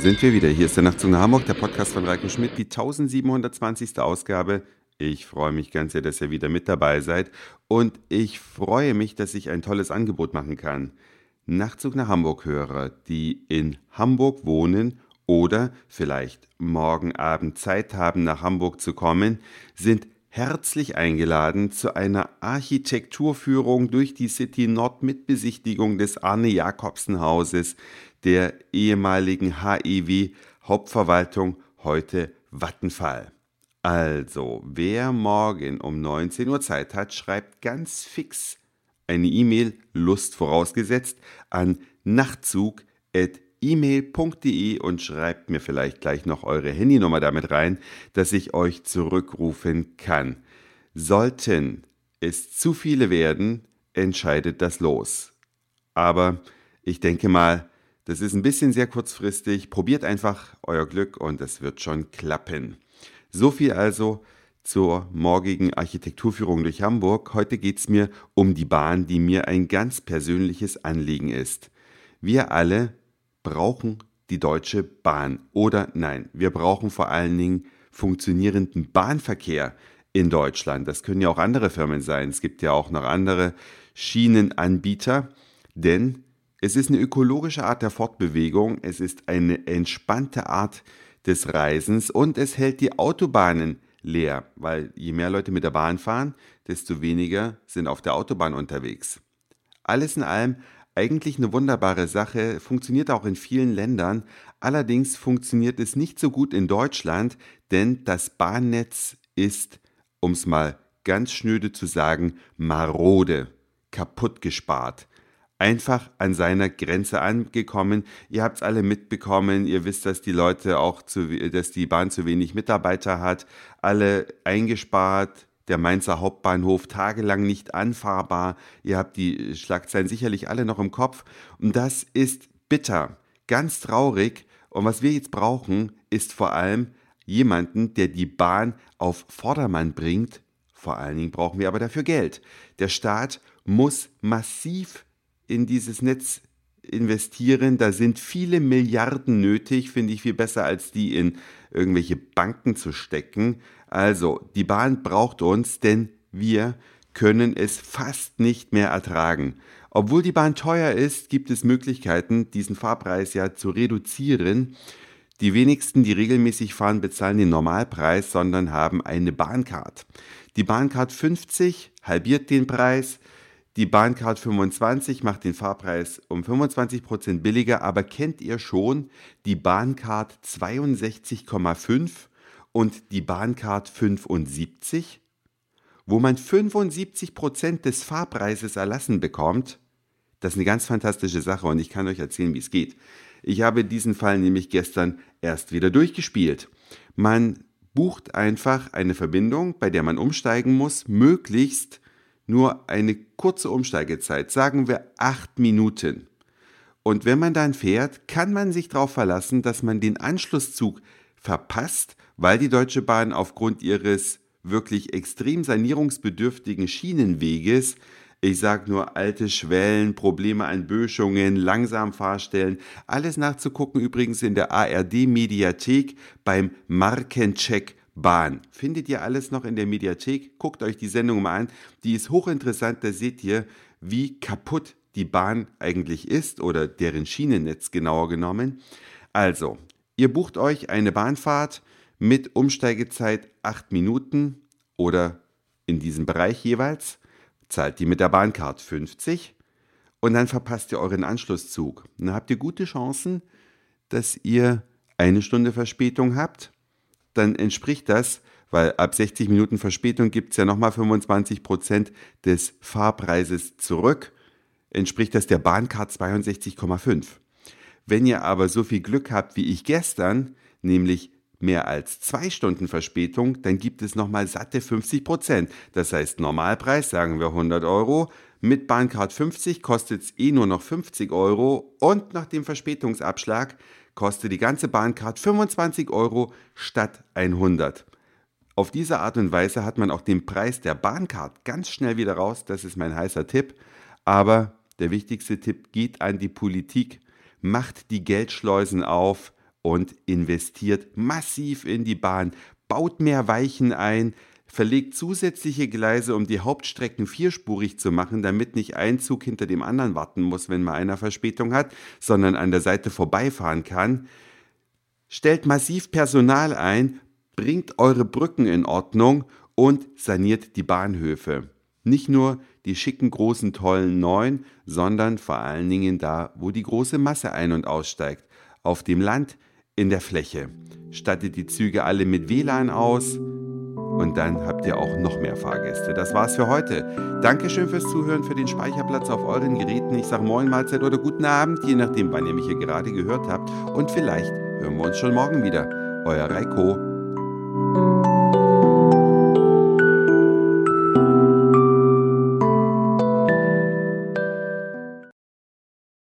sind wir wieder. Hier ist der Nachtzug nach Hamburg, der Podcast von Reiko Schmidt, die 1720. Ausgabe. Ich freue mich ganz sehr, dass ihr wieder mit dabei seid und ich freue mich, dass ich ein tolles Angebot machen kann. Nachtzug nach Hamburg-Hörer, die in Hamburg wohnen oder vielleicht morgen Abend Zeit haben, nach Hamburg zu kommen, sind herzlich eingeladen zu einer Architekturführung durch die City Nord mit Besichtigung des Arne Jakobsen Hauses, der ehemaligen HEW Hauptverwaltung, heute Vattenfall. Also, wer morgen um 19 Uhr Zeit hat, schreibt ganz fix eine E-Mail, Lust vorausgesetzt, an nachtzug.email.de und schreibt mir vielleicht gleich noch eure Handynummer damit rein, dass ich euch zurückrufen kann. Sollten es zu viele werden, entscheidet das los. Aber ich denke mal, das ist ein bisschen sehr kurzfristig. Probiert einfach euer Glück und es wird schon klappen. So viel also zur morgigen Architekturführung durch Hamburg. Heute geht es mir um die Bahn, die mir ein ganz persönliches Anliegen ist. Wir alle brauchen die Deutsche Bahn. Oder nein, wir brauchen vor allen Dingen funktionierenden Bahnverkehr in Deutschland. Das können ja auch andere Firmen sein. Es gibt ja auch noch andere Schienenanbieter. Denn es ist eine ökologische Art der Fortbewegung, es ist eine entspannte Art des Reisens und es hält die Autobahnen leer, weil je mehr Leute mit der Bahn fahren, desto weniger sind auf der Autobahn unterwegs. Alles in allem eigentlich eine wunderbare Sache, funktioniert auch in vielen Ländern, allerdings funktioniert es nicht so gut in Deutschland, denn das Bahnnetz ist, um es mal ganz schnöde zu sagen, marode, kaputt gespart einfach an seiner Grenze angekommen. Ihr habt es alle mitbekommen. Ihr wisst, dass die Leute auch zu, dass die Bahn zu wenig Mitarbeiter hat. Alle eingespart. Der Mainzer Hauptbahnhof tagelang nicht anfahrbar. Ihr habt die Schlagzeilen sicherlich alle noch im Kopf. Und das ist bitter, ganz traurig. Und was wir jetzt brauchen, ist vor allem jemanden, der die Bahn auf Vordermann bringt. Vor allen Dingen brauchen wir aber dafür Geld. Der Staat muss massiv in dieses Netz investieren. Da sind viele Milliarden nötig, finde ich viel besser, als die in irgendwelche Banken zu stecken. Also, die Bahn braucht uns, denn wir können es fast nicht mehr ertragen. Obwohl die Bahn teuer ist, gibt es Möglichkeiten, diesen Fahrpreis ja zu reduzieren. Die wenigsten, die regelmäßig fahren, bezahlen den Normalpreis, sondern haben eine Bahncard. Die Bahncard 50 halbiert den Preis, die Bahncard 25 macht den Fahrpreis um 25% billiger, aber kennt ihr schon die Bahncard 62,5 und die Bahncard 75, wo man 75% des Fahrpreises erlassen bekommt? Das ist eine ganz fantastische Sache und ich kann euch erzählen, wie es geht. Ich habe diesen Fall nämlich gestern erst wieder durchgespielt. Man bucht einfach eine Verbindung, bei der man umsteigen muss, möglichst nur eine kurze Umsteigezeit, sagen wir acht Minuten. Und wenn man dann fährt, kann man sich darauf verlassen, dass man den Anschlusszug verpasst, weil die Deutsche Bahn aufgrund ihres wirklich extrem sanierungsbedürftigen Schienenweges ich sage nur alte Schwellen, Probleme an Böschungen, langsam Fahrstellen. Alles nachzugucken übrigens in der ARD Mediathek beim Markencheck Bahn. Findet ihr alles noch in der Mediathek? Guckt euch die Sendung mal an. Die ist hochinteressant. Da seht ihr, wie kaputt die Bahn eigentlich ist oder deren Schienennetz genauer genommen. Also, ihr bucht euch eine Bahnfahrt mit Umsteigezeit 8 Minuten oder in diesem Bereich jeweils, zahlt die mit der Bahncard 50 und dann verpasst ihr euren Anschlusszug. Dann habt ihr gute Chancen, dass ihr eine Stunde Verspätung habt dann entspricht das, weil ab 60 Minuten Verspätung gibt es ja nochmal 25 Prozent des Fahrpreises zurück, entspricht das der Bahncard 62,5. Wenn ihr aber so viel Glück habt wie ich gestern, nämlich mehr als zwei Stunden Verspätung, dann gibt es nochmal satte 50 Prozent. Das heißt, Normalpreis sagen wir 100 Euro, mit Bahncard 50 kostet es eh nur noch 50 Euro und nach dem Verspätungsabschlag kostet die ganze Bahncard 25 Euro statt 100. Auf diese Art und Weise hat man auch den Preis der Bahncard ganz schnell wieder raus. Das ist mein heißer Tipp. Aber der wichtigste Tipp geht an die Politik. Macht die Geldschleusen auf und investiert massiv in die Bahn, baut mehr Weichen ein, verlegt zusätzliche Gleise, um die Hauptstrecken vierspurig zu machen, damit nicht ein Zug hinter dem anderen warten muss, wenn mal einer Verspätung hat, sondern an der Seite vorbeifahren kann. Stellt massiv Personal ein, bringt eure Brücken in Ordnung und saniert die Bahnhöfe. Nicht nur die schicken, großen, tollen neuen, sondern vor allen Dingen da, wo die große Masse ein- und aussteigt. Auf dem Land, in der Fläche. Stattet die Züge alle mit WLAN aus und dann habt ihr auch noch mehr Fahrgäste. Das war's für heute. Dankeschön fürs Zuhören, für den Speicherplatz auf euren Geräten. Ich sage Moin, Mahlzeit oder guten Abend, je nachdem, wann ihr mich hier gerade gehört habt. Und vielleicht hören wir uns schon morgen wieder. Euer Reiko.